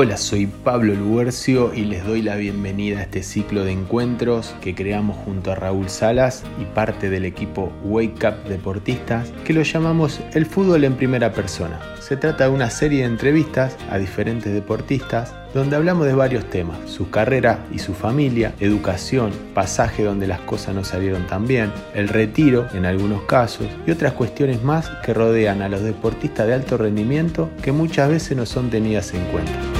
Hola, soy Pablo Luercio y les doy la bienvenida a este ciclo de encuentros que creamos junto a Raúl Salas y parte del equipo Wake Up Deportistas, que lo llamamos El fútbol en primera persona. Se trata de una serie de entrevistas a diferentes deportistas donde hablamos de varios temas, su carrera y su familia, educación, pasaje donde las cosas no salieron tan bien, el retiro en algunos casos y otras cuestiones más que rodean a los deportistas de alto rendimiento que muchas veces no son tenidas en cuenta.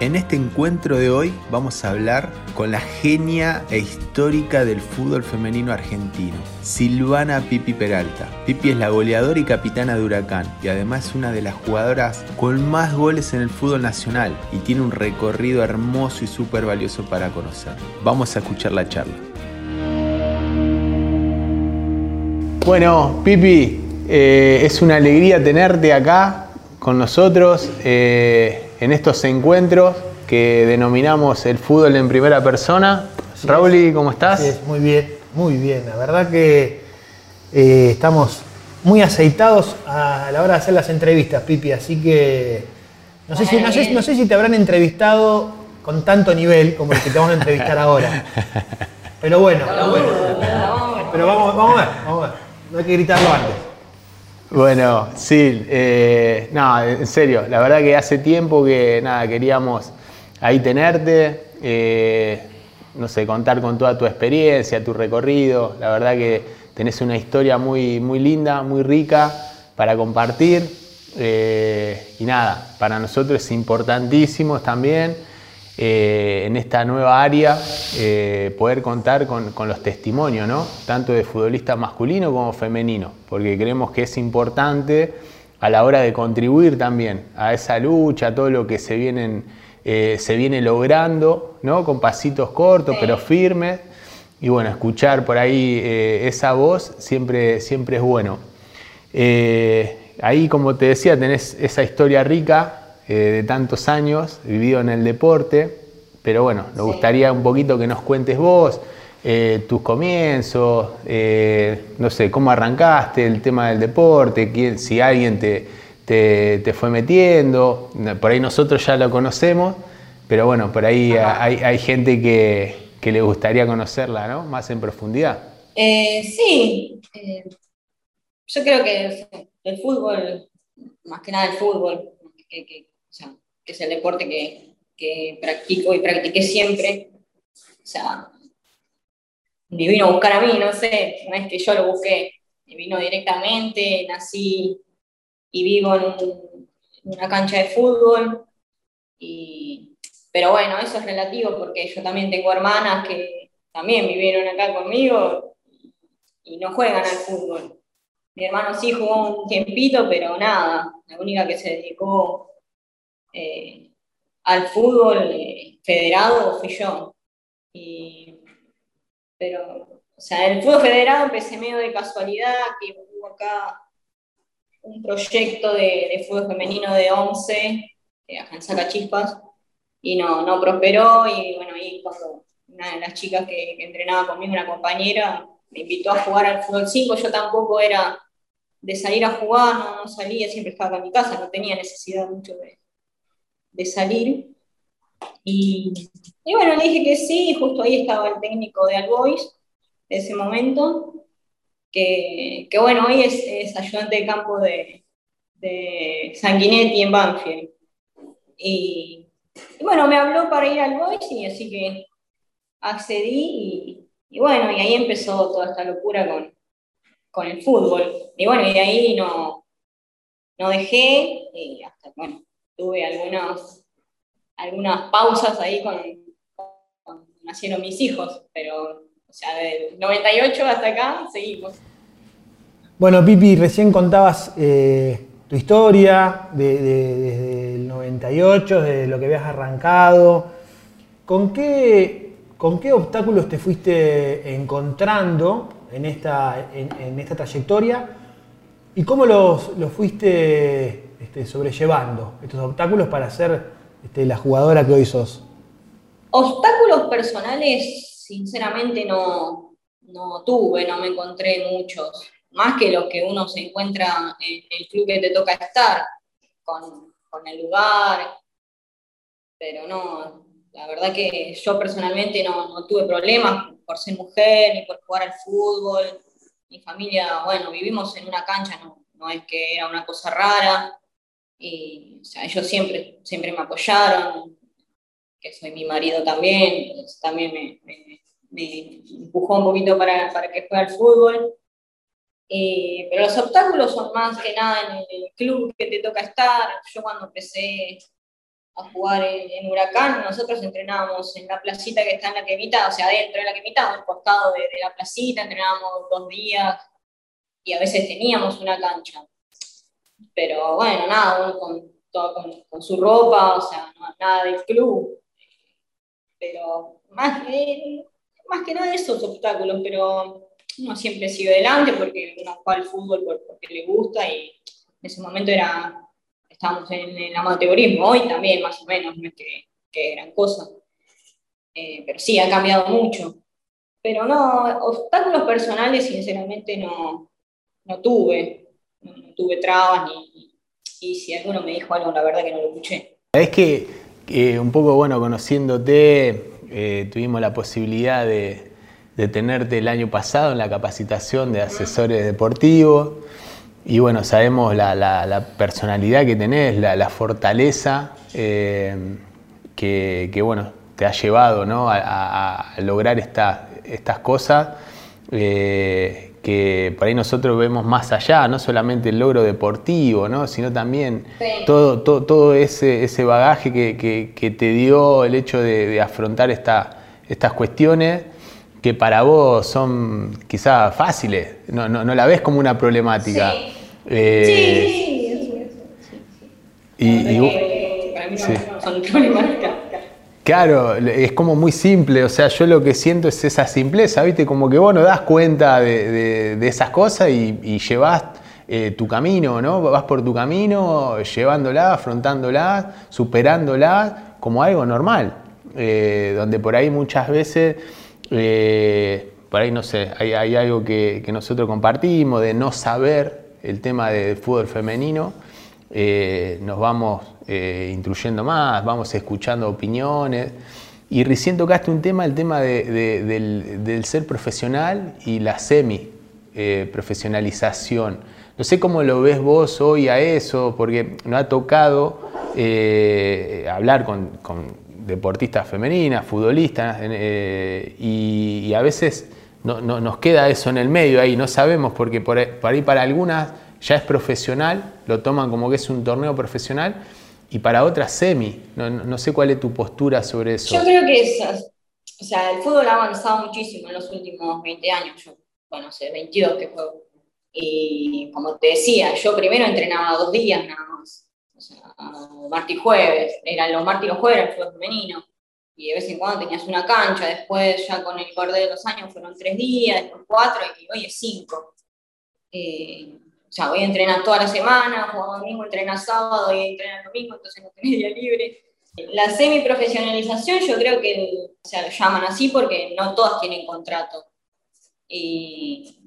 En este encuentro de hoy vamos a hablar con la genia e histórica del fútbol femenino argentino, Silvana Pipi Peralta. Pipi es la goleadora y capitana de Huracán y además una de las jugadoras con más goles en el fútbol nacional y tiene un recorrido hermoso y súper valioso para conocer. Vamos a escuchar la charla. Bueno, Pipi, eh, es una alegría tenerte acá con nosotros. Eh, en estos encuentros que denominamos el fútbol en primera persona. Raúl, ¿cómo estás? muy bien, muy bien. La verdad que eh, estamos muy aceitados a la hora de hacer las entrevistas, Pipi, así que no sé, si, no, sé, si te habrán entrevistado con tanto nivel como el que te vamos a entrevistar ahora. Pero bueno, pero vamos, vamos a ver, vamos a ver. No hay que gritarlo antes. Bueno, sí, eh, no, en serio, la verdad que hace tiempo que nada, queríamos ahí tenerte, eh, no sé, contar con toda tu experiencia, tu recorrido, la verdad que tenés una historia muy, muy linda, muy rica para compartir. Eh, y nada, para nosotros es importantísimo también eh, en esta nueva área eh, poder contar con, los testimonios, ¿no? tanto de futbolistas masculino como femenino, porque creemos que es importante a la hora de contribuir también a esa lucha, a todo lo que se, vienen, eh, se viene logrando, ¿no? con pasitos cortos pero firmes. Y bueno, escuchar por ahí esa voz siempre, siempre es bueno. ahí, como te decía, tenés esa historia rica eh, de tantos años, vivido en el deporte, pero bueno, nos gustaría un poquito que nos cuentes vos, eh, tus comienzos, eh, no sé, cómo arrancaste el tema del deporte, quién, si alguien te, te, fue metiendo, por ahí nosotros ya lo conocemos, pero bueno, por ahí hay, hay, gente que, que, le gustaría conocerla, ¿no? Más en profundidad. sí, yo creo que el fútbol, más que nada el fútbol, que, que es el deporte que, que practico y practiqué siempre. O sea, me vino a buscar a mí, no sé, no es que yo lo busqué, me vino directamente, nací y vivo en, una cancha de fútbol. Y, pero bueno, eso es relativo porque yo también tengo hermanas que también vivieron acá conmigo y no juegan al fútbol. Mi hermano sí jugó un tiempito, pero nada, la única que se dedicó eh, al fútbol eh, federado fui yo. pero, o sea, el fútbol federado empecé medio de casualidad, que hubo acá un proyecto de, fútbol femenino de 11, eh, acá en y no, no prosperó, y bueno, ahí cuando una de las chicas que, entrenaba conmigo, una compañera, me invitó a jugar al fútbol 5, yo tampoco era de salir a jugar, no, salía, siempre estaba en mi casa, no tenía necesidad mucho de, de salir. Y, bueno, le dije que sí, justo ahí estaba el técnico de Albois de ese momento, que, bueno, hoy es, ayudante de campo de, de Sanguinetti en Banfield. Y, bueno, me habló para ir al Boys y así que accedí y, bueno, y ahí empezó toda esta locura con, con el fútbol. Y bueno, y de ahí no, no dejé y hasta, bueno, tuve algunas, algunas pausas ahí con, cuando nacieron mis hijos, pero o sea, del 98 hasta acá seguimos. Bueno, Pipi, recién contabas eh, tu historia desde el 98, de lo que habías arrancado. ¿Con qué, ¿Con qué obstáculos te fuiste encontrando en esta, en, esta trayectoria? ¿Y cómo los, los fuiste este, sobrellevando estos obstáculos para ser este, la jugadora que hoy sos? Obstáculos personales, sinceramente, no, no tuve, no me encontré muchos, más que los que uno se encuentra en el club que te toca estar, con, con el lugar, pero no, la verdad que yo personalmente no, no, tuve problemas por ser mujer ni por jugar al fútbol. Mi familia, bueno, vivimos en una cancha, no, es que era una cosa rara. Y o sea, ellos siempre, siempre me apoyaron, que soy mi marido también, también me, me, empujó un poquito para, para que juegue al fútbol. Eh, pero los obstáculos son más que nada en el club que te toca estar. Yo cuando empecé a jugar en, Huracán, nosotros entrenábamos en la placita que está en la quemita, o sea, dentro de la quemita, al costado de, la placita, entrenábamos dos días y a veces teníamos una cancha. Pero bueno, nada, uno con, todo con, su ropa, o sea, nada del club. Pero más, más que nada esos obstáculos, pero uno siempre sigue adelante porque uno juega al fútbol porque le gusta y en ese momento era estamos en el amateurismo, hoy también más o menos, no es que, que gran cosa. Eh, pero sí, ha cambiado mucho. Pero no, obstáculos personales sinceramente no, no tuve. No, tuve trabas ni, y si alguno me dijo algo, la verdad que no lo escuché. Es que un poco, bueno, conociéndote, eh, tuvimos la posibilidad de, de tenerte el año pasado en la capacitación de asesores deportivos. Y bueno, sabemos la, personalidad que tenés, la, fortaleza eh, que, bueno, te ha llevado a, lograr estas cosas eh, que por ahí nosotros vemos más allá, no solamente el logro deportivo, ¿no? sino también todo, todo, ese, ese bagaje que, te dio el hecho de, afrontar estas cuestiones que para vos son quizás fáciles, no, no, no, la ves como una problemática. Sí, eh, sí, Y, para mí no son problemáticas. Claro, es como muy simple, o sea, yo lo que siento es esa simpleza, ¿viste? Como que vos no das cuenta de, de, esas cosas y, y llevas eh, tu camino, ¿no? Vas por tu camino llevándola, afrontándola, superándola como algo normal, eh, donde por ahí muchas veces eh, por ahí no sé, hay, algo que, nosotros compartimos de no saber el tema del fútbol femenino. Eh, nos vamos eh, más, vamos escuchando opiniones. Y recién tocaste un tema, el tema del, ser profesional y la semi-profesionalización. no sé cómo lo ves vos hoy a eso, porque nos ha tocado hablar con deportistas femeninas, futbolistas, eh, y, a veces no, nos queda eso en el medio ahí, no sabemos, porque por, ahí para algunas ya es profesional, lo toman como que es un torneo profesional, y para otras semi. No, sé cuál es tu postura sobre eso. Yo creo que es, o sea, el fútbol ha avanzado muchísimo en los últimos 20 años, yo, bueno, sé, 22 que juego. Y como te decía, yo primero entrenaba dos días nada más martes y jueves, eran los martes y los jueves, el fútbol femenino, y de vez en cuando tenías una cancha, después ya con el corte de los años fueron tres días, después cuatro, y hoy es cinco. Eh, o sea, voy a entrenar toda la semana, juego domingo, entrena sábado, y entrena domingo, entonces no tenés día libre. La semiprofesionalización yo creo que o sea, lo llaman así porque no todas tienen contrato. Y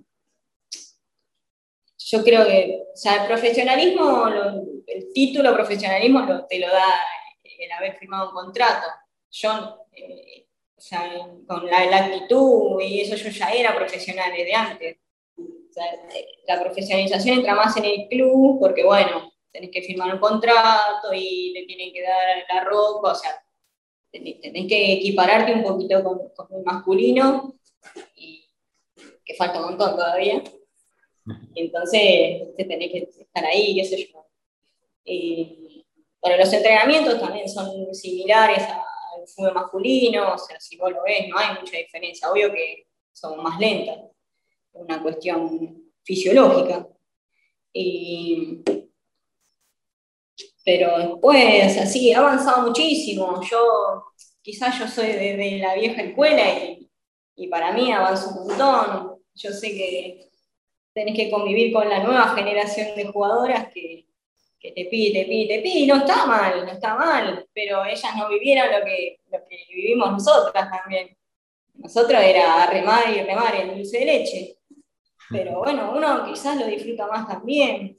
yo creo que, sea, el profesionalismo, el título profesionalismo te lo da el haber firmado un contrato. Yo, eh, o sea, con la, actitud y eso yo ya era profesional desde antes. La profesionalización entra más en el club porque, bueno, tenés que firmar un contrato y le tienen que dar la ropa, o sea, tenés, que equipararte un poquito con, con el masculino, y que falta un montón todavía. Entonces, te tenés que estar ahí, qué sé yo. Y, bueno, los entrenamientos también son similares al fútbol masculino, o sea, si vos lo ves, no hay mucha diferencia. Obvio que son más lentas, una cuestión fisiológica. pero después, así, ha avanzado muchísimo. Yo, quizás yo soy de, la vieja escuela y, y para mí avanzó un montón. Yo sé que tenés que convivir con la nueva generación de jugadoras que, que te pide, te pide, te pide, y no está mal, no está mal, pero ellas no vivieron lo que, lo que vivimos nosotras también. Nosotros era remar y remar en dulce de leche, pero bueno, uno quizás lo disfruta más también.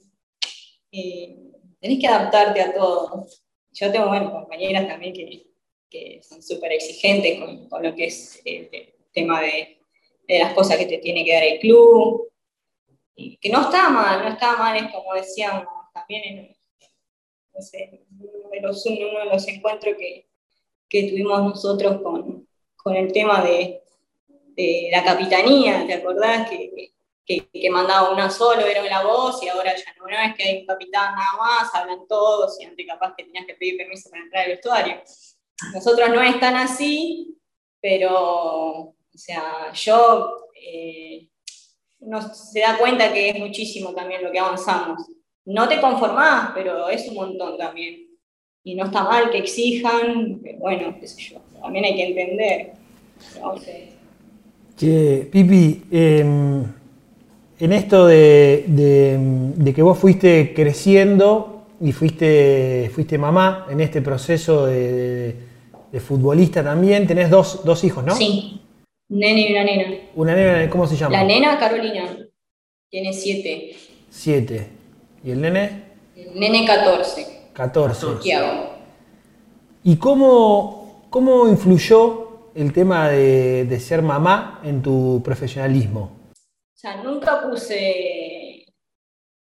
Eh, tenés que adaptarte a todo. Yo tengo, bueno, compañeras también que, que son súper exigentes con, con, lo que es el, tema de, de, las cosas que te tiene que dar el club. Que no está mal, no está mal, es como decíamos también en no sé, uno, de los, uno de los encuentros que, que tuvimos nosotros con, con el tema de, de, la capitanía, ¿te acordás? Que, que, mandaba una solo, era la voz, y ahora ya no, es que hay un capitán nada más, hablan todos, y antes capaz que tenías que pedir permiso para entrar al vestuario. Nosotros no es tan así, pero, o sea, yo, eh, uno se da cuenta que es muchísimo también lo que avanzamos. No te conformás, pero es un montón también. Y no está mal que exijan, pero bueno, qué sé yo, también hay que entender. Che, Pipi, eh, en esto de, que vos fuiste creciendo y fuiste, fuiste mamá en este proceso de, futbolista también, tenés dos, hijos, ¿no? Sí, nene y una nena. ¿Una nena, cómo se llama? La nena Carolina, tiene siete. Siete. ¿Y el nene? El nene 14. 14. Santiago. ¿Y cómo, cómo influyó el tema de ser mamá en tu profesionalismo? O sea, nunca puse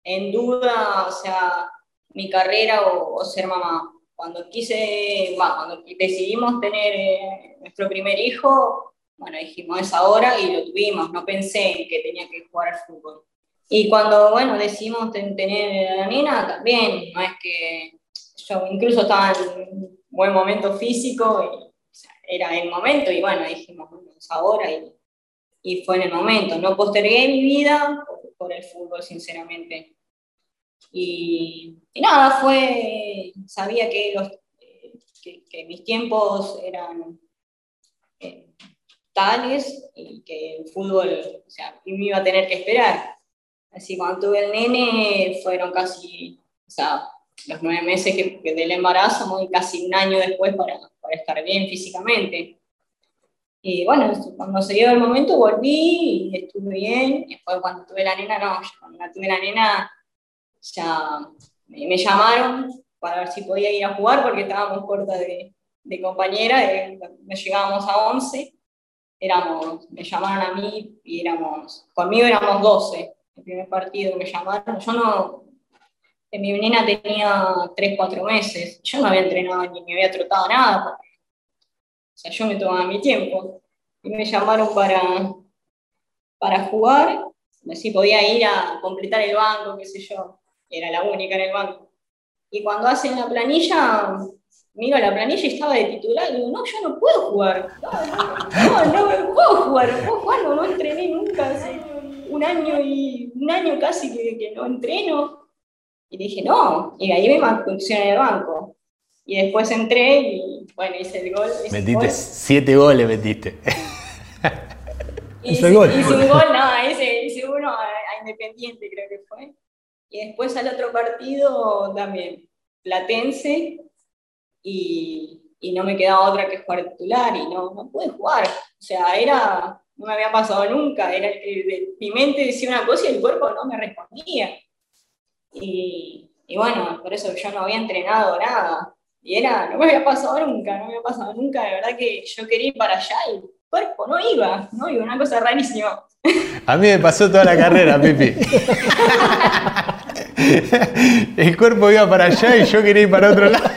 en duda, o sea, mi carrera o, ser mamá. Cuando quise, bueno, cuando decidimos tener eh, nuestro primer hijo, bueno, dijimos es ahora y lo tuvimos, no pensé en que tenía que jugar al fútbol. Y cuando, bueno, decidimos tener a la nena, también, no es que yo incluso estaba en un buen momento físico, y, era el momento, y bueno, dijimos, bueno, es ahora y y fue en el momento. No postergué mi vida por, el fútbol, sinceramente. Y, nada, fue, sabía que, los, que, mis tiempos eran tales y que el fútbol, o sea, me iba a tener que esperar. Así cuando tuve el nene fueron casi, o sea, los nueve meses que, del embarazo, muy casi un año después para, para estar bien físicamente. Y bueno, cuando se dio el momento volví y estuve bien. Después cuando tuve la nena, no, cuando tuve la nena ya me, llamaron para ver si podía ir a jugar porque estábamos corta de, de compañera, me llegábamos a 11, éramos, me llamaron a mí y éramos, conmigo éramos 12, el primer partido me llamaron, yo no, mi nena tenía 3, 4 meses, yo no había entrenado ni me había trotado nada, o sea, yo me tomaba mi tiempo. Y me llamaron para, para jugar, si podía ir a completar el banco, qué sé yo. Era la única en el banco. Y cuando hacen la planilla, miro la planilla y estaba de titular, y digo, no, yo no puedo jugar. No, no, no puedo jugar, no puedo jugar, no, entrené nunca, hace un año y un año casi que, que no entreno. Y dije, no, y ahí me pusieron en el banco. Y después entré y bueno, hice el gol. metiste siete goles, metiste. hice, el gol. Hice un gol, no, hice, uno a, Independiente creo que fue. Y después al otro partido también, Platense, y, y no me quedaba otra que jugar titular y no, no pude jugar. O sea, era, no me había pasado nunca, era que mi mente decía una cosa y el cuerpo no me respondía. Y, y bueno, por eso yo no había entrenado nada. Y era, no me había pasado nunca, no me había pasado nunca, de verdad que yo quería ir para allá y el cuerpo no iba, no iba, una cosa rarísima. A mí me pasó toda la carrera, Pipi. el cuerpo iba para allá y yo quería ir para otro lado.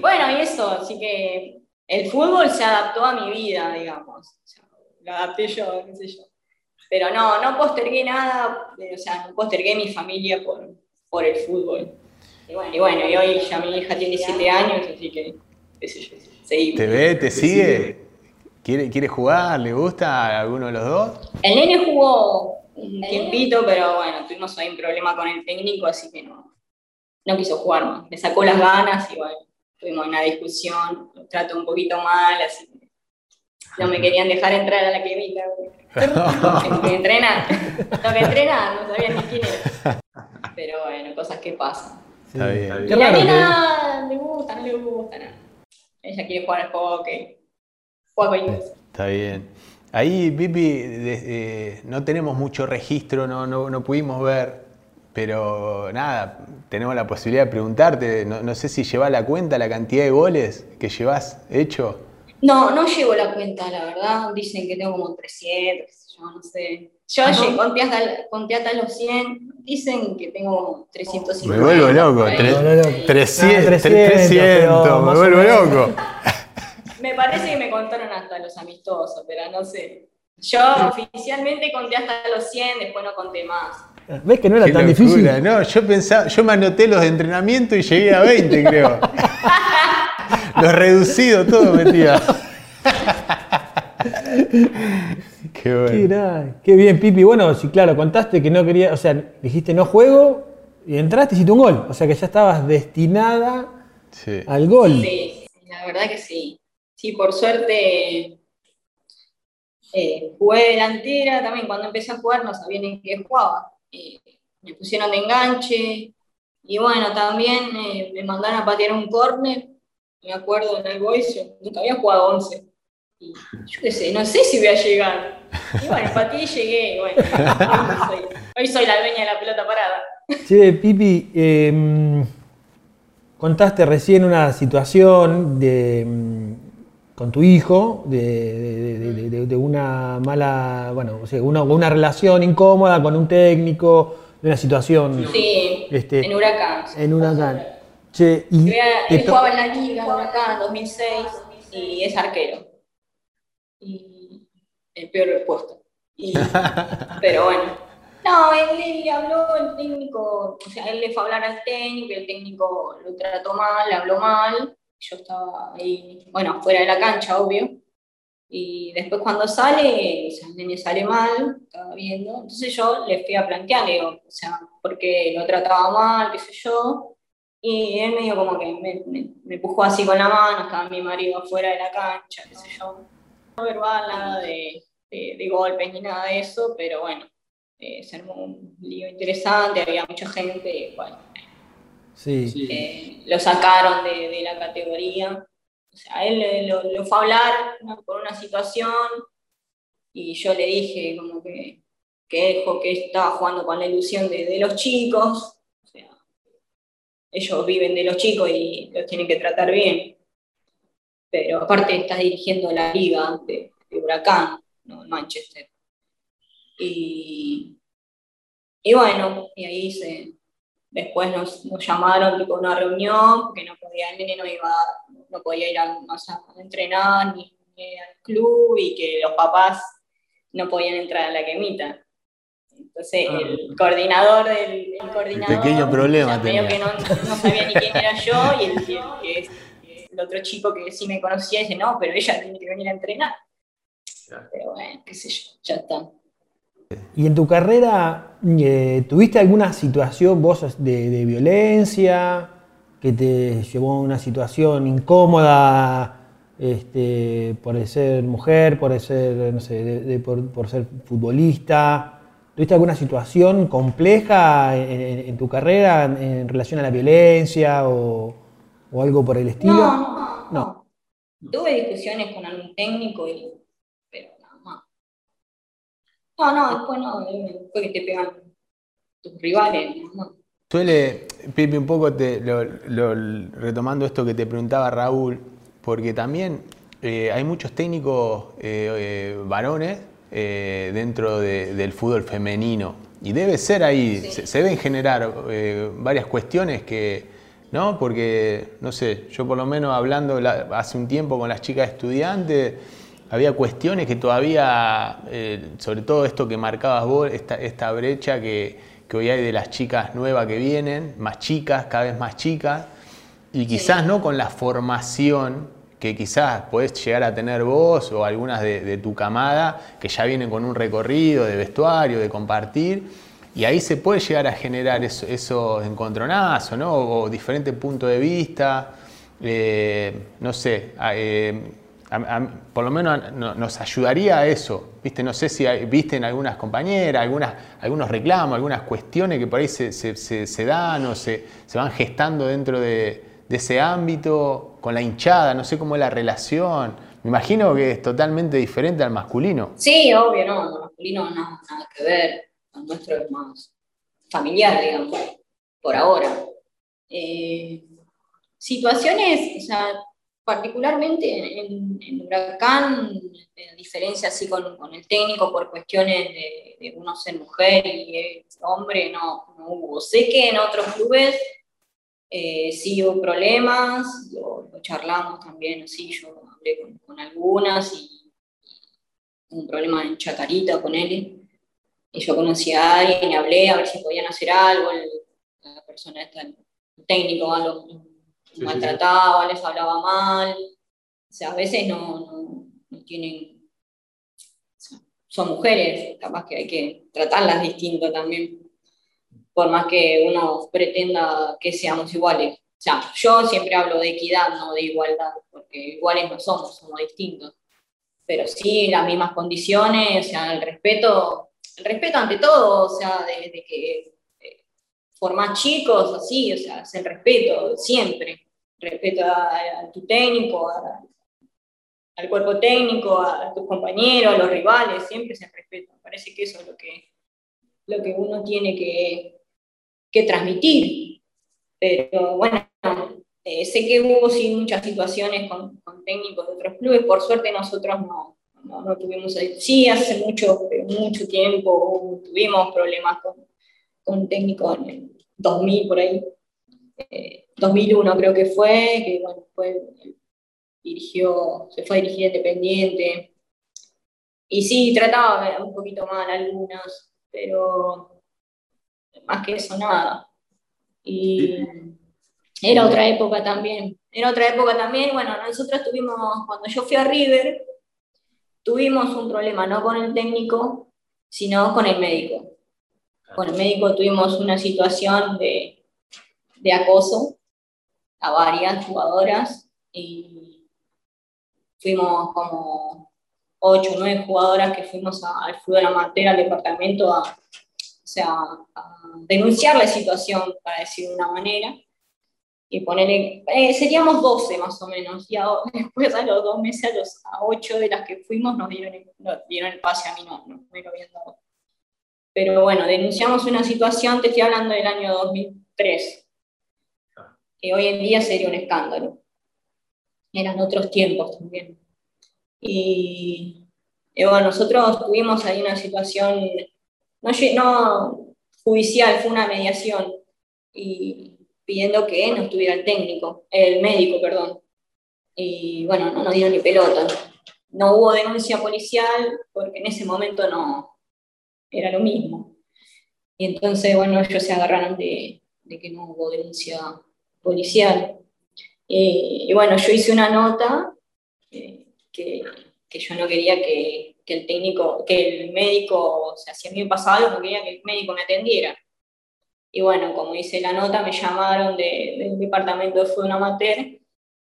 Bueno, y eso, así que el fútbol se adaptó a mi vida, digamos. Lo adapté yo, qué sé yo. Pero no, no postergué nada, o sea, no postergué mi familia por, por el fútbol. Y bueno, y, hoy ya mi hija tiene 7 años, así que, qué sé yo, seguimos. ¿Te ve, te sigue? ¿Quiere, ¿Quiere jugar? ¿Le gusta a alguno de los dos? El nene jugó un tiempito, pero bueno, tuvimos ahí un problema con el técnico, así que no, no quiso jugar. Me sacó las ganas y bueno, tuvimos una discusión, lo trato un poquito mal, así que no me querían dejar entrar a la clínica. Lo que entrena, lo que entrena, no sabía ni quién era. Pero bueno, cosas que pasan. Está bien. Y a la nena le gusta, no le gusta, nada. Ella quiere jugar al hockey. Juega Está bien. Ahí, Pipi, no tenemos mucho registro, no, no, no pudimos ver pero nada, tenemos la posibilidad de preguntarte, no, sé si llevas la cuenta la cantidad de goles que llevas hecho. No, no llevo la cuenta, la verdad. Dicen que tengo como 300, yo no sé. Yo conté, hasta, los 100, dicen que tengo 350. Me vuelvo loco, 300, 300, me vuelvo loco. Me parece que me contaron hasta los amistosos, pero no sé. Yo oficialmente conté hasta los 100, después no conté más. ¿Ves que no era tan difícil? No, yo pensaba, yo me anoté los de entrenamiento y llegué a 20, creo. los reducidos, todo metía. qué bueno. Qué, bien, Pipi. Bueno, sí, claro, contaste que no quería, o sea, dijiste no juego y entraste y hiciste un gol. O sea que ya estabas destinada al gol. Sí, la verdad que sí. Sí, por suerte eh, jugué delantera también. Cuando empecé a jugar no sabía ni qué jugaba. Me pusieron de enganche. Y bueno, también eh, me mandaron a patear un córner. Me acuerdo en el Boys, nunca había jugado 11. Y yo qué sé, no sé si voy a llegar. Y bueno, pateé y llegué. bueno, hoy soy, la dueña de la pelota parada. Sí, Pipi, em, contaste recién una situación de em, con tu hijo de, una mala, bueno, o sea, una, una, relación incómoda con un técnico, de una situación. Sí, este, en Huracán. En Huracán. Che, y él jugaba en la Liga en Huracán 2006 y es arquero. Y el peor puesto. pero bueno. No, él, le habló, el técnico, o sea, él le fue a hablar al técnico, el técnico lo trató mal, le habló mal yo estaba ahí, bueno, fuera de la cancha, obvio. Y después cuando sale, el nene sale mal, estaba viendo. Entonces yo le fui a plantear, le digo, o sea, porque lo trataba mal, qué sé yo. Y él me dijo como que me, me, empujó así con la mano, estaba mi marido fuera de la cancha, qué sé yo. No verbal, nada de, de, golpes ni nada de eso, pero bueno, eh, se armó un lío interesante, había mucha gente, bueno, Sí. Eh, lo sacaron de, la categoría. O sea, él lo, fue a hablar por una situación y yo le dije como que, que, que estaba jugando con la ilusión de, los chicos. O sea, ellos viven de los chicos y los tienen que tratar bien. Pero aparte estás dirigiendo la liga de, Huracán, no Manchester. Y, y bueno, y ahí se, Después nos, nos llamaron tipo, a una reunión, porque no podía, el nene no, iba, no podía ir a, a entrenar ni, al club y que los papás no podían entrar a la quemita. Entonces ah. el coordinador del el coordinador, pequeño problema tenía. que no, no, sabía ni quién era yo y el, el, el, otro chico que sí me conocía dice, no, pero ella tiene que venir a entrenar. Pero bueno, qué sé yo, ya está. ¿Y en tu carrera eh, tuviste alguna situación vos de, violencia que te llevó a una situación incómoda este, por ser mujer, por ser, no sé, por, ser futbolista? ¿Tuviste alguna situación compleja en, tu carrera en, relación a la violencia o, algo por el estilo? No, no, Tuve discusiones con algún técnico y no, no, después no, después que te pegan tus rivales, no. Suele, Pipi, un poco te, retomando esto que te preguntaba Raúl, porque también eh, hay muchos técnicos eh, eh, varones dentro del fútbol femenino. Y debe ser ahí, se, deben generar varias cuestiones que, ¿no? Porque, no sé, yo por lo menos hablando hace un tiempo con las chicas estudiantes, había cuestiones que todavía, eh, sobre todo esto que marcabas vos, esta, esta brecha que, que, hoy hay de las chicas nuevas que vienen, más chicas, cada vez más chicas, y quizás no con la formación que quizás podés llegar a tener vos o algunas de, tu camada, que ya vienen con un recorrido de vestuario, de compartir, y ahí se puede llegar a generar esos encontronazos, ¿no? O, diferentes puntos de vista, eh, no sé. Eh, por lo menos nos ayudaría a eso. ¿Viste? No sé si viste en algunas compañeras, algunos reclamos, algunas cuestiones que por ahí se, se, dan o se, se, van gestando dentro de, ese ámbito, con la hinchada, no sé cómo es la relación. Me imagino que es totalmente diferente al masculino. Sí, obvio, no, el masculino no, nada que ver, el nuestro es más familiar, digamos, por ahora. Eh, situaciones, o particularmente en, Huracán, a diferencia así con, el técnico por cuestiones de, uno ser mujer y hombre, no, no, hubo. Sé que en otros clubes eh, sí hubo problemas, lo, charlamos también, así yo hablé con, algunas y, un problema en Chacarita con él. Y yo conocí a alguien y hablé a ver si podían hacer algo. la persona está, el técnico, los, maltrataba, les hablaba mal. O sea, a veces no, no, tienen. son mujeres, capaz que hay que tratarlas distinto también. Por más que uno pretenda que seamos iguales. O sea, yo siempre hablo de equidad, no de igualdad, porque iguales no somos, somos distintos. Pero sí, las mismas condiciones, o sea, el respeto, el respeto ante todo, o sea, desde que eh, formar chicos, así, o sea, es el respeto, siempre respeto a, tu técnico, al cuerpo técnico, a, tus compañeros, a los rivales, siempre se respeta. Parece que eso es lo que, lo que uno tiene que, transmitir. Pero bueno, eh, sé que hubo sí muchas situaciones con, técnicos de otros clubes, por suerte nosotros no, no, tuvimos, sí, hace mucho, mucho tiempo tuvimos problemas con, con técnicos en el 2000 por ahí. Eh, 2001 creo que fue, que bueno, fue, dirigió, se fue a dirigir Independiente. Y sí, trataba un poquito mal algunas, pero más que eso nada. Y era otra época también. Era otra época también. Bueno, nosotros tuvimos, cuando yo fui a River, tuvimos un problema no con el técnico, sino con el médico. Con el médico tuvimos una situación de, de acoso a varias jugadoras y fuimos como ocho o nueve jugadoras que fuimos al fútbol amateur, al departamento, a, o sea, a denunciar la situación, para decir de una manera, y poner, eh, seríamos 12 más o menos, y después a los dos meses, a los a ocho de las que fuimos, nos dieron, dieron el pase, a mí no, no me lo habían dado. Pero bueno, denunciamos una situación, te estoy hablando del año 2003, que hoy en día sería un escándalo. Eran otros tiempos también. Y, bueno, nosotros tuvimos ahí una situación, no, no judicial, fue una mediación, y pidiendo que no estuviera el técnico, el médico, perdón. Y bueno, no nos dieron ni pelota. No hubo denuncia policial porque en ese momento no era lo mismo. Y entonces, bueno, ellos se agarraron de, de que no hubo denuncia policial. Eh, y bueno, yo hice una nota eh, que, que, yo no quería que, que, el técnico, que el médico, o sea, si a mí me pasaba algo, no quería que el médico me atendiera. Y bueno, como hice la nota, me llamaron de, del departamento de fútbol amateur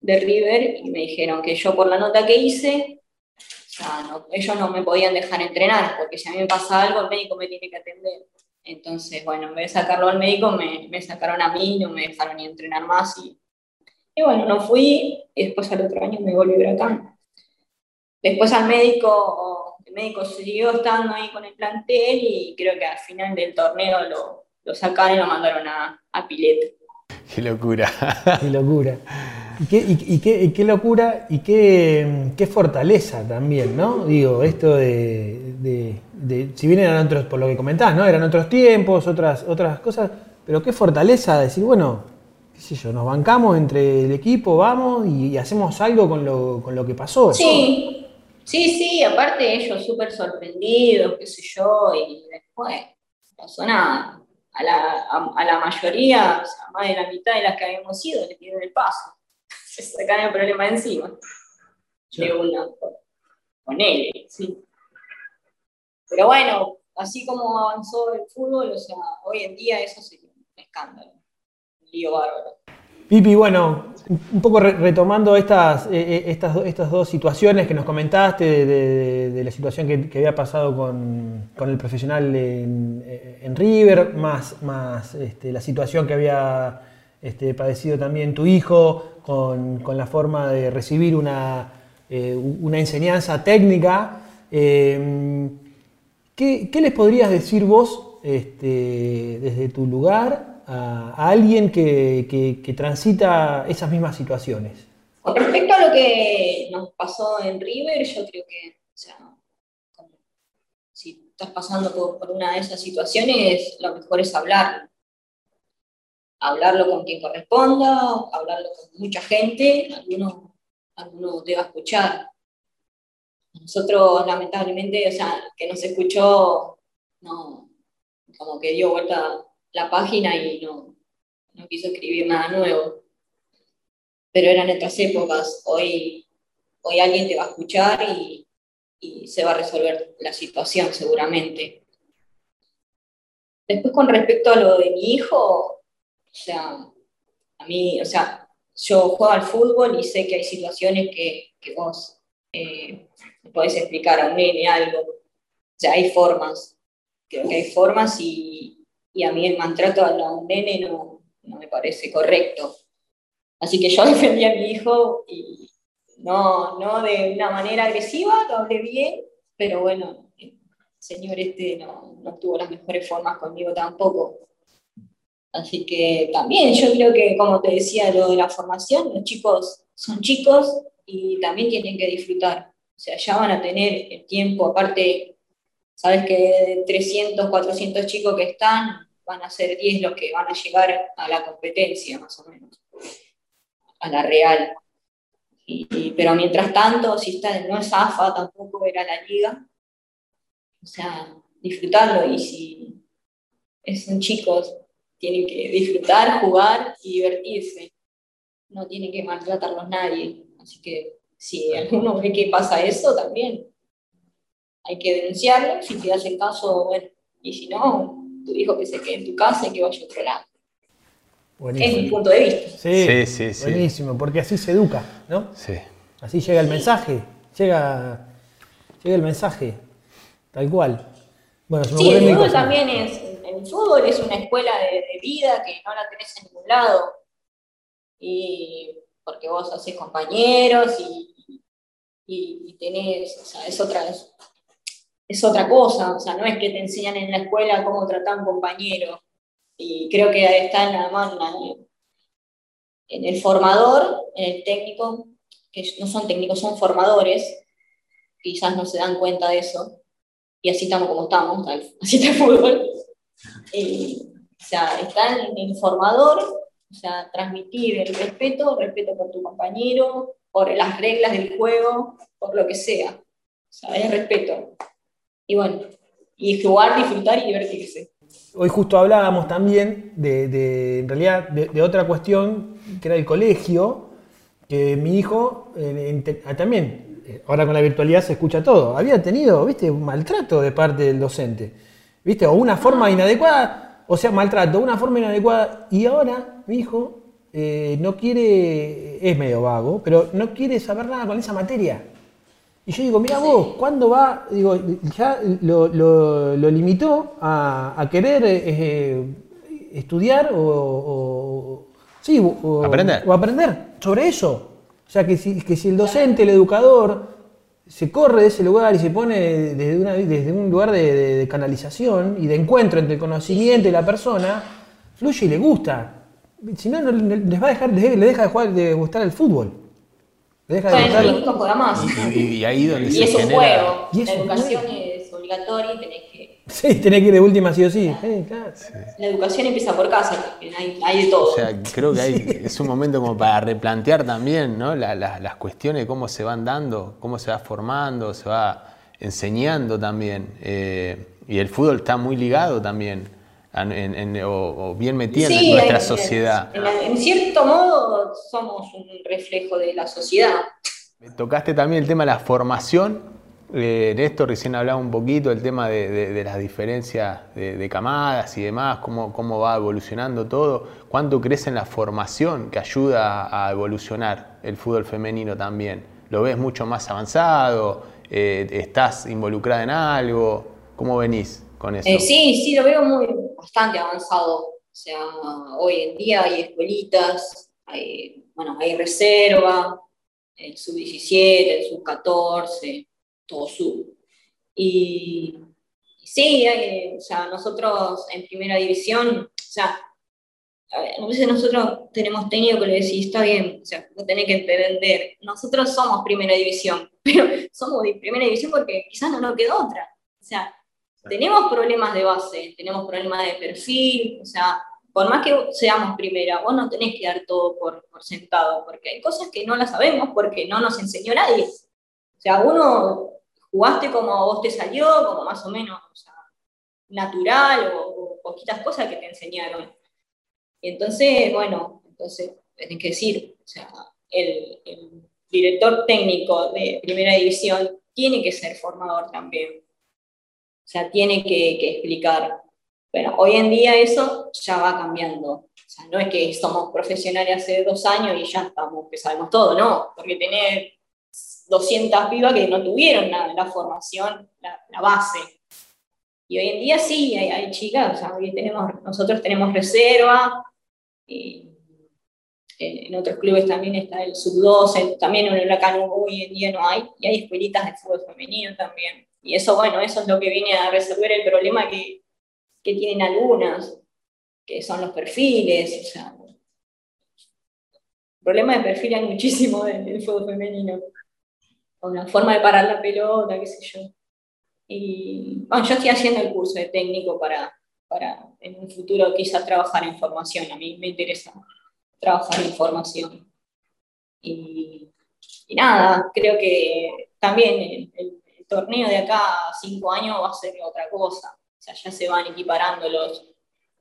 de River y me dijeron que yo por la nota que hice, o sea, ellos no me podían dejar entrenar, porque si a mí me pasa algo, el médico me tiene que atender. Entonces, bueno, en vez de sacarlo al médico, me, me sacaron a mí, no me dejaron ni entrenar más. Y, y, bueno, no fui y después al otro año me volví acá. Después al médico, el médico siguió estando ahí con el plantel y creo que al final del torneo lo, lo sacaron y lo mandaron a, a Pileta. Qué locura. Qué locura. Y qué, y, qué, qué, locura y qué, qué, fortaleza también, ¿no? Digo, esto de, de, si bien eran otros, por lo que comentás, ¿no? Eran otros tiempos, otras, otras cosas, pero qué fortaleza decir, bueno, qué sé yo, nos bancamos entre el equipo, vamos y, hacemos algo con lo, con lo que pasó. Sí, sí, sí, aparte ellos súper sorprendidos, qué sé yo, y después no pasó nada. A la, a, la mayoría, o sea, más de la mitad de las que habíamos ido, le dieron el paso. Se sacan el problema encima. De una, con él, sí. Pero bueno, así como avanzó el fútbol, o sea, hoy en día eso sería un escándalo, un lío bárbaro. Pipi, bueno, un poco retomando estas, eh, eh, estas, estas, dos situaciones que nos comentaste de, la situación que, había pasado con, el profesional en, River, más, más este, la situación que había este, padecido también tu hijo con, la forma de recibir una, eh, una enseñanza técnica. ¿Qué, les podrías decir vos este, desde tu lugar a, alguien que, transita esas mismas situaciones? Con respecto a lo que nos pasó en River, yo creo que, si estás pasando por, una de esas situaciones, lo mejor es hablarlo. Hablarlo con quien corresponda, hablarlo con mucha gente, alguno, alguno te va a escuchar. Nosotros, lamentablemente, o sea, que nos escuchó, no, como que dio vuelta la página y no, no quiso escribir nada nuevo. Pero eran otras épocas. Hoy, hoy alguien te va a escuchar y, y se va a resolver la situación seguramente. Después, con respecto a lo de mi hijo, o sea, a mí, o sea, yo juego al fútbol y sé que hay situaciones que, que vos eh, podés explicar a un nene algo. O sea, hay formas, creo que hay formas y, y a mí el maltrato a un nene no, no, me parece correcto. Así que yo defendí a mi hijo y no, no de una manera agresiva, lo hablé bien, pero bueno, el señor este no, no tuvo las mejores formas conmigo tampoco. Así que también yo creo que, como te decía, lo de la formación, los chicos son chicos y también tienen que disfrutar. O sea, ya van a tener el tiempo, aparte, sabes que de 300, 400 chicos que están, van a ser 10 los que van a llegar a la competencia, más o menos, a la real. Pero mientras tanto, si está, no es AFA, tampoco era la liga. O sea, disfrutarlo y si son chicos, tienen que disfrutar, jugar y divertirse. No tiene que maltratarlos nadie. Así que si alguno ve que pasa eso, también hay que denunciarlo. Si te hacen caso, bueno, y si no, tu hijo que se quede en tu casa y que vaya a otro lado. Es mi punto de vista. Sí, sí, sí, Buenísimo, porque así se educa, ¿no? Sí. Así llega el mensaje, llega, llega el mensaje, tal cual. Bueno, sí, el fútbol también es, el fútbol es una escuela de, de, vida que no la tenés en ningún lado. Y porque vos haces compañeros y, y, tenés, o sea, es otra, es, otra cosa, o sea, no es que te enseñan en la escuela cómo tratar a un compañero. Y creo que está nada más en el formador, en el técnico, que no son técnicos, son formadores, quizás no se dan cuenta de eso, y así estamos como estamos, así está el fútbol. o sea, está en el formador o sea, transmitir el respeto, respeto por tu compañero, por las reglas del juego, por lo que sea. O sea, es respeto. Y bueno, y jugar, disfrutar y divertirse. Hoy justo hablábamos también de, en realidad, de, otra cuestión, que era el colegio, que mi hijo ah, también, eh, ahora con la virtualidad se escucha todo, había tenido, viste, un maltrato de parte del docente, viste, o una forma ah. inadecuada o sea, maltrato, una forma inadecuada. Y ahora mi hijo eh, no quiere, es medio vago, pero no quiere saber nada con esa materia. Y yo digo, mira vos, ¿cuándo va? Digo, ya lo, limitó a, querer eh, estudiar o, sí, o, aprender. o aprender sobre eso. O sea, que si, que si el docente, el educador, se corre de ese lugar y se pone desde, desde un lugar de, canalización y de encuentro entre el conocimiento y la persona, fluye y le gusta. Si no, les va a dejar, le deja de, jugar, de gustar el fútbol. Deja de gustar. El juega más. Y, ahí donde y es un juego. la educación es obligatoria y tenés que Sí, tenés que ir de última sí o sí. La educación empieza por casa, hay, de todo. O sea, creo que es un momento como para replantear también ¿no? las cuestiones, cómo se van dando, cómo se va formando, se va enseñando también. Eh, y el fútbol está muy ligado también, o, bien metido en nuestra sociedad. En, cierto modo somos un reflejo de la sociedad. Tocaste también el tema de la formación eh, Néstor recién hablaba un poquito del tema de, las diferencias de, camadas y demás, cómo, cómo va evolucionando todo. ¿Cuánto crece en la formación que ayuda a evolucionar el fútbol femenino también? ¿Lo ves mucho más avanzado? Eh, ¿Estás involucrada en algo? ¿Cómo venís con eso? Eh, sí, sí, lo veo muy bastante avanzado. O sea, hoy en día hay escuelitas, hay, bueno, hay reserva, el sub-17, el sub-14 todo su. Y, sí, o sea, nosotros en primera división, o sea, a veces nosotros tenemos técnico que le decís, está bien, o sea, no tenés que entender, nosotros somos primera división, pero somos de primera división porque quizás no nos quedó otra. O sea, tenemos problemas de base, tenemos problemas de perfil, o sea, por más que seamos primera, vos no tenés que dar todo por, por sentado, porque hay cosas que no las sabemos porque no nos enseñó nadie. O sea, uno jugaste como vos te salió, como más o menos o sea, natural o, o poquitas cosas que te enseñaron. Y entonces, bueno, entonces tenés que decir, o sea, el, director técnico de primera división tiene que ser formador también. O sea, tiene que, explicar. Pero hoy en día eso ya va cambiando. O sea, no es que somos profesionales hace dos años y ya estamos, que sabemos todo, no. Porque tener 200 vivas que no tuvieron la, la formación, la, base. Y hoy en día sí, hay, chicas, o sea, hoy tenemos, nosotros tenemos reserva, en otros clubes también está el sub-12, también en Huracán hoy en día no hay, y hay escuelitas de fútbol femenino también. Y eso, bueno, eso es lo que viene a resolver el problema que, que tienen algunas, que son los perfiles. O sea, problema de perfil hay muchísimo del, fútbol femenino, con la forma de parar la pelota, qué sé yo. Y bueno, yo estoy haciendo el curso de técnico para, para en un futuro quizás trabajar en formación. A mí me interesa trabajar en formación. Y, nada, creo que también el, torneo de acá a cinco años va a ser otra cosa. O sea, ya se van equiparando los,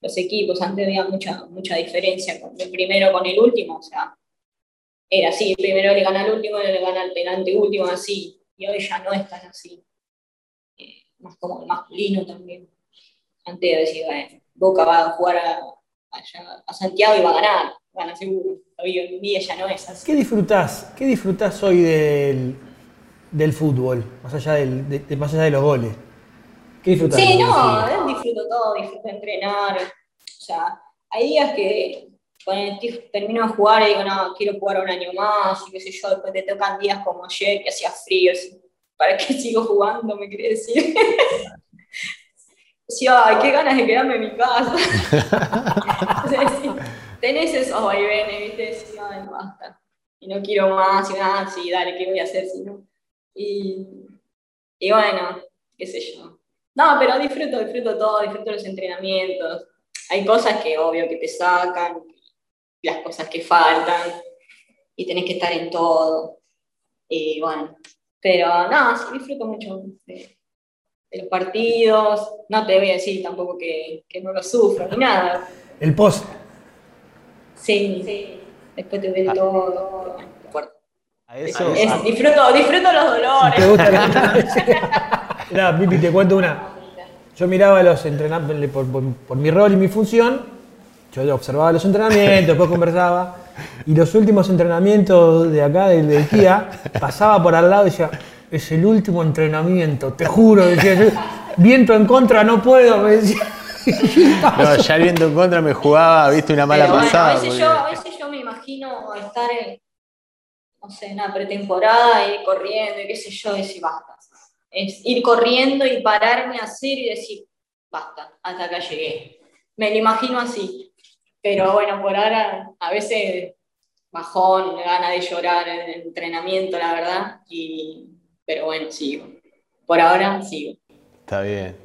los equipos. Antes había mucha, mucha diferencia con el primero con el último. O sea, era así, primero le gana al último, le gana al penante último, así. Y hoy ya no es tan así. Eh, más como el masculino también antes decir, bueno, Boca va a jugar a, Santiago y va a ganar, gana seguro. Hoy en día ya no es así. ¿Qué disfrutás? ¿Qué disfrutás hoy del, del fútbol, más allá, del, de, más allá de los goles? ¿Qué disfrutás? Sí, no, disfruto todo, disfruto entrenar. O sea, hay días que cuando termino de jugar y digo, no, quiero jugar un año más, y qué sé yo, después te tocan días como ayer que hacía frío, ¿para qué sigo jugando? Me quiere decir. sí, ay, qué ganas de quedarme en mi casa. o sea, sí, tenés esos vaivenes, ¿viste? Sí, ay, no basta. Y no quiero más, y nada, sí, dale, ¿qué voy a hacer si no? Y, y bueno, qué sé yo. No, pero disfruto, disfruto todo, disfruto los entrenamientos. Hay cosas que obvio que te sacan, las cosas que faltan, y tenés que estar en todo. Y bueno, pero no, sí, disfruto mucho de los partidos. No te voy a decir tampoco que, que no lo sufro ni nada. El post. Sí, sí. Después te ves todo. A eso, disfruto, disfruto los dolores. ¿Te gusta la... Pipi, te cuento una. Yo miraba los entrenamientos por, por, mi rol y mi función. Yo observaba los entrenamientos, después conversaba. Y los últimos entrenamientos de acá, del, del Kia, pasaba por al lado y decía, es el último entrenamiento, te juro, decía viento en contra, no puedo, me decía. No, ya el viento en contra me jugaba, viste, una mala pasada. A veces, yo, a veces yo me imagino estar en, no sé, una pretemporada, ir corriendo y qué sé yo, decir basta. Es ir corriendo y pararme a hacer y decir, basta, hasta acá llegué. Me lo imagino así. Pero bueno, por ahora a veces bajón, gana de llorar en el entrenamiento, la verdad, y pero bueno, sigo. Por ahora sigo. Está bien.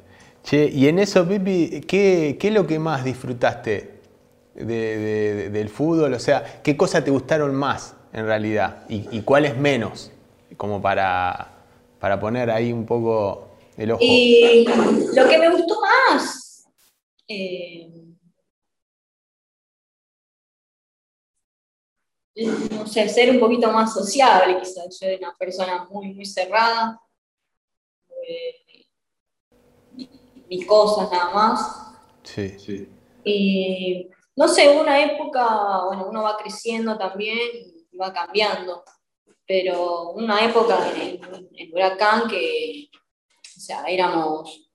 Che, y en eso, Pipi, ¿qué, es lo que más disfrutaste del fútbol? O sea, ¿qué cosas te gustaron más en realidad? ¿Y, cuáles menos? Como para, para poner ahí un poco el ojo. Y lo que me gustó más. Eh, no sé, ser un poquito más sociable, quizás. Yo soy una persona muy, muy cerrada. mis cosas nada más. Sí, sí. Y no sé, una época, bueno, uno va creciendo también y va cambiando. Pero una época en, en Huracán que, o sea, éramos,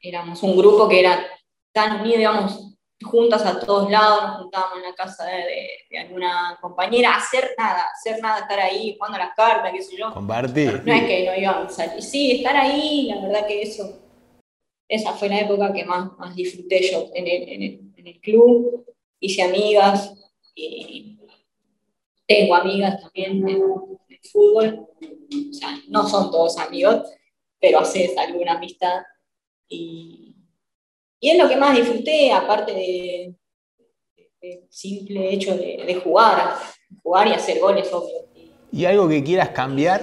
éramos un grupo que era tan unido, digamos, juntas a todos lados, nos juntábamos en la casa de, alguna compañera, hacer nada, hacer nada, estar ahí jugando las cartas, qué sé yo. Compartir. No es que no íbamos a salir. Sí, estar ahí, la verdad que eso, esa fue la época que más, más disfruté yo en el, club. Hice amigas y tengo amigas también en fútbol. O sea, no son todos amigos, pero haces alguna amistad. Y, y es lo que más disfruté, aparte de, del simple hecho de, jugar, jugar y hacer goles, obvio. ¿Y algo que quieras cambiar?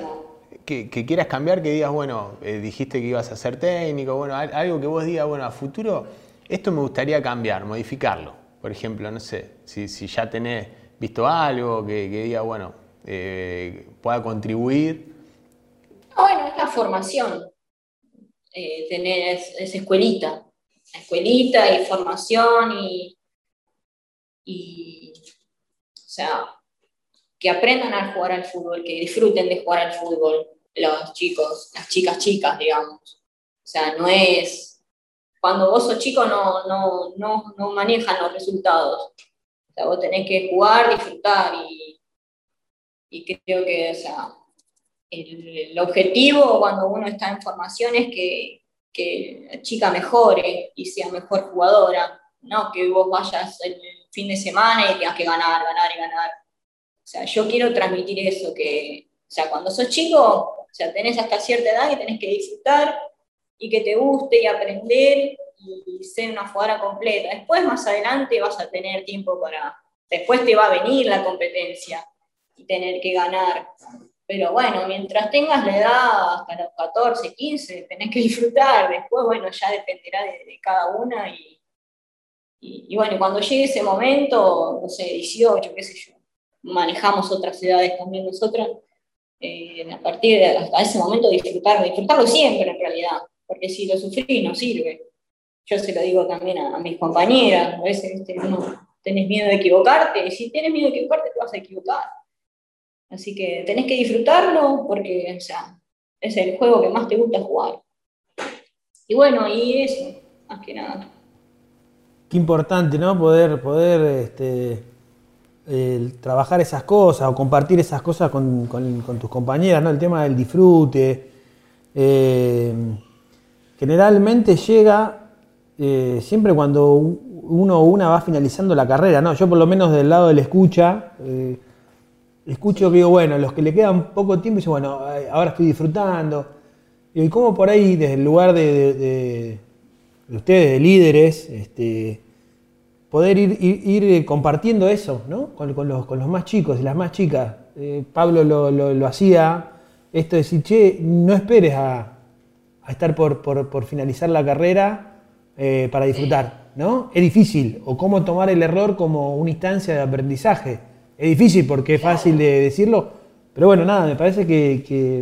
Que, quieras cambiar, que digas, bueno, eh, dijiste que ibas a ser técnico, bueno, algo que vos digas, bueno, a futuro, esto me gustaría cambiar, modificarlo. Por ejemplo, no sé, si, ya tenés visto algo que, diga, bueno, eh, pueda contribuir. Bueno, es la formación, eh, tener esa escuelita, escuelita y formación y, y, o sea, que aprendan a jugar al fútbol, que disfruten de jugar al fútbol los chicos, las chicas chicas, digamos. O sea, no es, cuando vos sos chico no, no, no, no manejan los resultados. Sea, vos tenés que jugar, disfrutar y, y creo que, o sea, el, objetivo cuando uno está en formación es que, que la chica mejore y sea mejor jugadora, no que vos vayas el fin de semana y tengas que ganar, ganar y ganar. O sea, yo quiero transmitir eso, que, o sea, cuando sos chico, o sea, tenés hasta cierta edad y tenés que disfrutar y que te guste y aprender y ser una jugadora completa. Después, más adelante, vas a tener tiempo para, después te va a venir la competencia y tener que ganar. Pero bueno, mientras tengas la edad hasta los 14, 15, tenés que disfrutar. Después, bueno, ya dependerá de, cada una. Y, y, bueno, cuando llegue ese momento, no sé, 18, qué sé yo, manejamos otras edades también nosotras. Eh, a partir de hasta ese momento disfrutar, disfrutarlo siempre en realidad, porque si lo sufrí no sirve. Yo se lo digo también a, mis compañeras, a veces tenés miedo de equivocarte, y si tienes miedo de equivocarte te vas a equivocar Así que tenés que disfrutarlo porque, o sea, es el juego que más te gusta jugar. Y bueno, y eso, más que nada. Qué importante, ¿no? Poder, poder este, trabajar esas cosas o compartir esas cosas con, tus compañeras, ¿no? El tema del disfrute. Eh, generalmente llega eh, siempre cuando uno o una va finalizando la carrera, ¿no? Yo por lo menos del lado de la escucha, eh, escucho que digo, bueno, los que le quedan poco tiempo, dicen, bueno, ahora estoy disfrutando. Y cómo por ahí, desde el lugar de, ustedes, de líderes, este, poder ir, eh, compartiendo eso, ¿no? Con, los, más chicos y las más chicas. Eh, Pablo lo, hacía, esto de decir, che, no esperes a, estar por, finalizar la carrera eh, para disfrutar, ¿no? Es difícil, o cómo tomar el error como una instancia de aprendizaje es difícil porque es fácil de decirlo, pero bueno, nada, me parece que,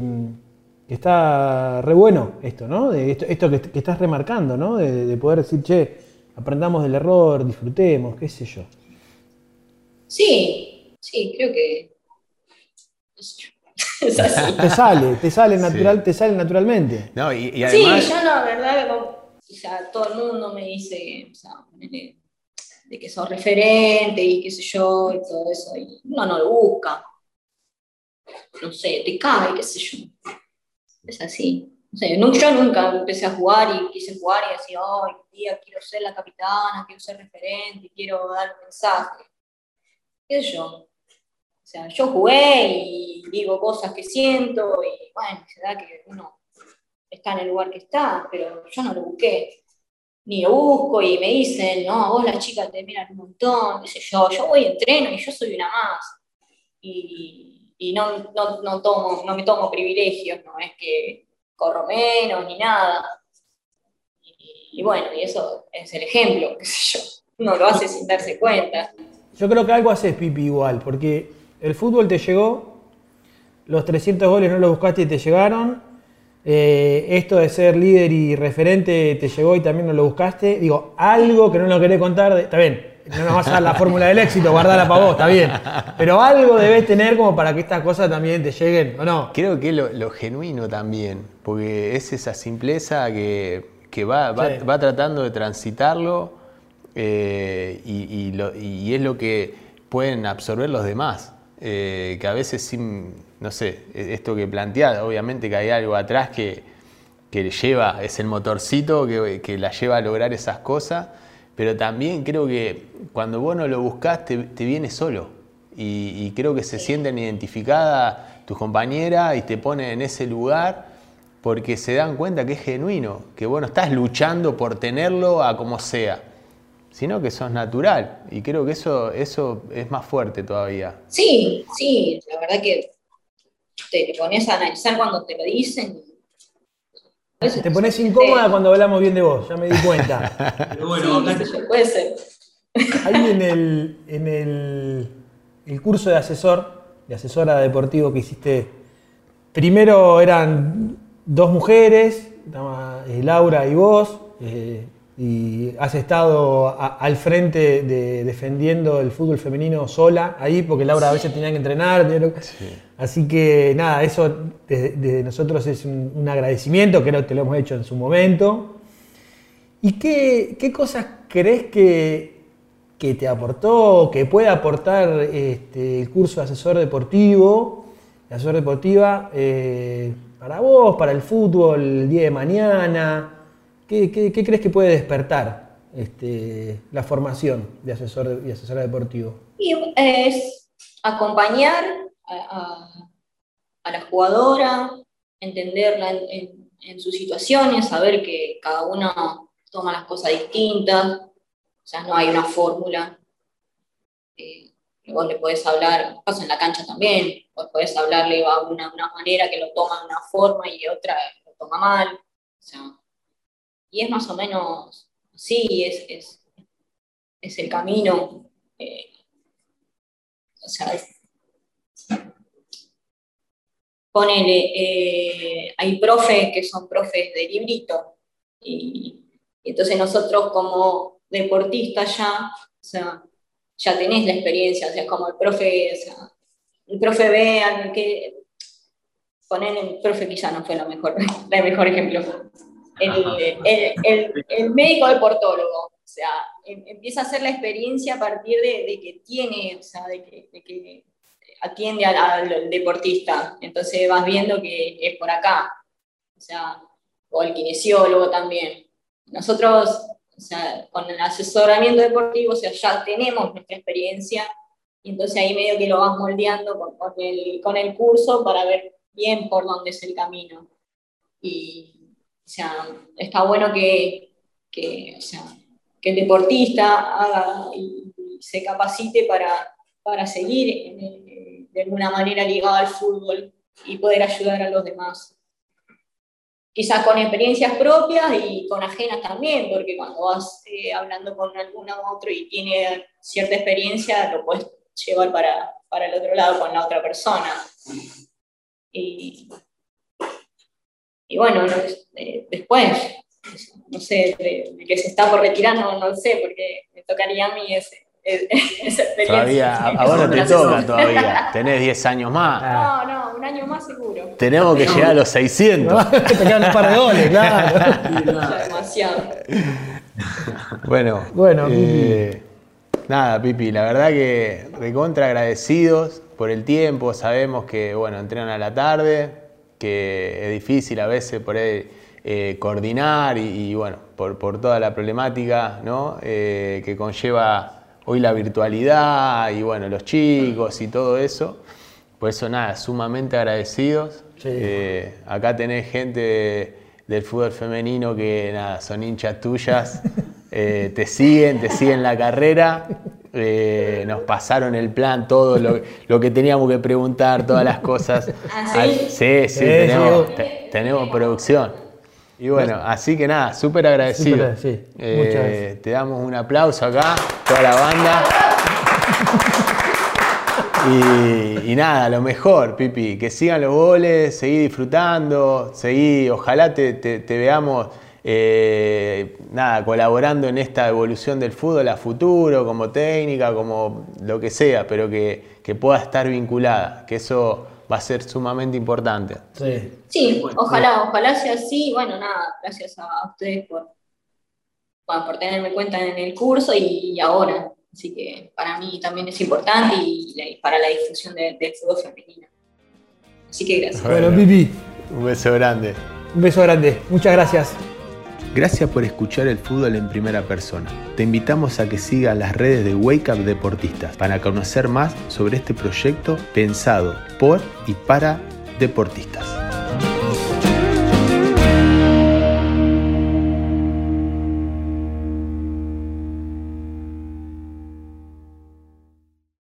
está re bueno esto, ¿no? De esto, que, estás remarcando, ¿no? De, poder decir, che, aprendamos del error, disfrutemos, qué sé yo. Sí, sí, creo que Te sale, te sale natural, te sale naturalmente. No, y, además... Sí, yo la verdad, o sea, todo el mundo me dice, o sea, de que sos referente y qué sé yo, y todo eso, y uno no lo busca. No sé, te cae, qué sé yo. Es así. No yo nunca empecé a jugar y quise jugar y decía, hoy un día quiero ser la capitana, quiero ser referente, quiero dar un mensaje. ¿Qué sé yo? O sea, yo jugué y digo cosas que siento y bueno, se da que uno está en el lugar que está, pero yo no lo busqué ni lo busco y me dicen, no, vos las chicas te miran un montón, qué sé yo, yo voy entreno y yo soy una más. Y, y no, no, no, tomo, no me tomo privilegios, no es que corro menos ni nada. Y, bueno, y eso es el ejemplo, qué sé yo. Uno lo hace sin darse cuenta. Yo creo que algo haces, Pipi, igual, porque el fútbol te llegó, los 300 goles no los buscaste y te llegaron, eh, esto de ser líder y referente te llegó y también no lo buscaste. Digo, algo que no lo querés contar, está bien, no nos vas a dar la fórmula del éxito, guardala para vos, está bien. Pero algo debes tener como para que estas cosas también te lleguen, ¿o no? Creo que lo, lo genuino también, porque es esa simpleza que, va, va, tratando de transitarlo eh, y, es lo que pueden absorber los demás. Eh, que a veces sin, no sé, esto que planteás, obviamente que hay algo atrás que, que lleva, es el motorcito que, la lleva a lograr esas cosas, pero también creo que cuando vos no lo buscás te, viene solo. Y, creo que se sienten identificadas tus compañeras y te ponen en ese lugar porque se dan cuenta que es genuino, que vos no estás luchando por tenerlo a como sea, sino que sos natural. Y creo que eso, eso es más fuerte todavía. Sí, sí, la verdad que te pones a analizar cuando te lo dicen te pones incómoda cuando hablamos bien de vos, ya me di cuenta. Pero bueno, puede ser. Ahí en el, en el, curso de asesor, de asesora deportivo que hiciste, primero eran dos mujeres, eh, Laura y vos, eh, y has estado al frente de, defendiendo el fútbol femenino sola ahí, porque Laura a veces tenía que entrenar. Así que nada, eso de, nosotros es un, agradecimiento, creo que lo hemos hecho en su momento. ¿Y qué, cosas crees que, que, te aportó, que puede aportar este, el curso de asesor deportivo, de asesor deportiva, eh, para vos, para el fútbol el día de mañana? ¿Qué, crees que puede despertar este, la formación de asesor y asesora deportivo? es acompañar a, la jugadora, entenderla en, sus situaciones, saber que cada uno toma las cosas distintas, o sea, no hay una fórmula. Eh, vos le podés hablar, pasa en la cancha también, vos podés hablarle de una, una manera que lo toma de una forma y otra lo toma mal. Y es más o menos sí, es, es, el camino. Eh, o sea, ponele, eh, hay profes que son profes de librito, y, entonces nosotros como deportistas ya, o sea, ya tenés la experiencia, o sea, como el profe, o sea, el profe ve al que, poner el profe quizá no fue lo mejor, el mejor ejemplo, el, médico deportólogo. O sea, em, empieza a hacer la experiencia a partir de, que tiene, o sea, de que, atiende al, deportista. Entonces vas viendo que es por acá. O sea, o el kinesiólogo también. Nosotros, o sea, con el asesoramiento deportivo, o sea, ya tenemos nuestra experiencia y entonces ahí medio que lo vas moldeando con, el, con el curso para ver bien por dónde es el camino. Y, o sea, está bueno que, que, el deportista haga y, se capacite para, para seguir de alguna manera ligado al fútbol y poder ayudar a los demás. Quizás con experiencias propias y con ajenas también, porque cuando vas eh, hablando con alguno u otro y tiene cierta experiencia, lo puedes llevar para, para el otro lado con la otra persona. Y, y bueno, eh, después, no sé, de, que se está por retirar, no, no sé, porque me tocaría a mí ese, esa experiencia. Todavía, a, vos no te toca todavía, tenés 10 años más. No, no, un año más seguro. Tenemos que llegar a los 600. te quedan un par de goles, claro. demasiado. Bueno, bueno eh, nada, Pipi, la verdad que recontra agradecidos por el tiempo, sabemos que, bueno, entrenan a la tarde, que es difícil a veces por eh, coordinar y, bueno, por, toda la problemática ¿no? Eh, que conlleva hoy la virtualidad y bueno, los chicos y todo eso. Por eso nada, sumamente agradecidos. Eh, acá tenés gente del fútbol femenino que nada, son hinchas tuyas, te siguen, te siguen la carrera eh, nos pasaron el plan, todo lo, que teníamos que preguntar, todas las cosas. ¿Ah, sí? sí, tenemos, producción. Y bueno, así que nada, súper agradecido. Eh, te damos un aplauso acá, toda la banda. Y, nada, lo mejor, Pipi, que sigan los goles, seguí disfrutando, seguí, ojalá te, te veamos eh, nada, colaborando en esta evolución del fútbol a futuro, como técnica, como lo que sea, pero que, pueda estar vinculada, que eso va a ser sumamente importante. Sí, ojalá, ojalá sea así. Bueno, nada, gracias a ustedes por, por tenerme cuenta en el curso y, ahora. Así que para mí también es importante y, para la difusión del fútbol femenino. Así que gracias. Bueno, Pipi. Un beso grande. Un beso grande. Muchas gracias. Gracias por escuchar el fútbol en primera persona. Te invitamos a que sigas las redes de Wake Up Deportistas para conocer más sobre este proyecto pensado por y para deportistas.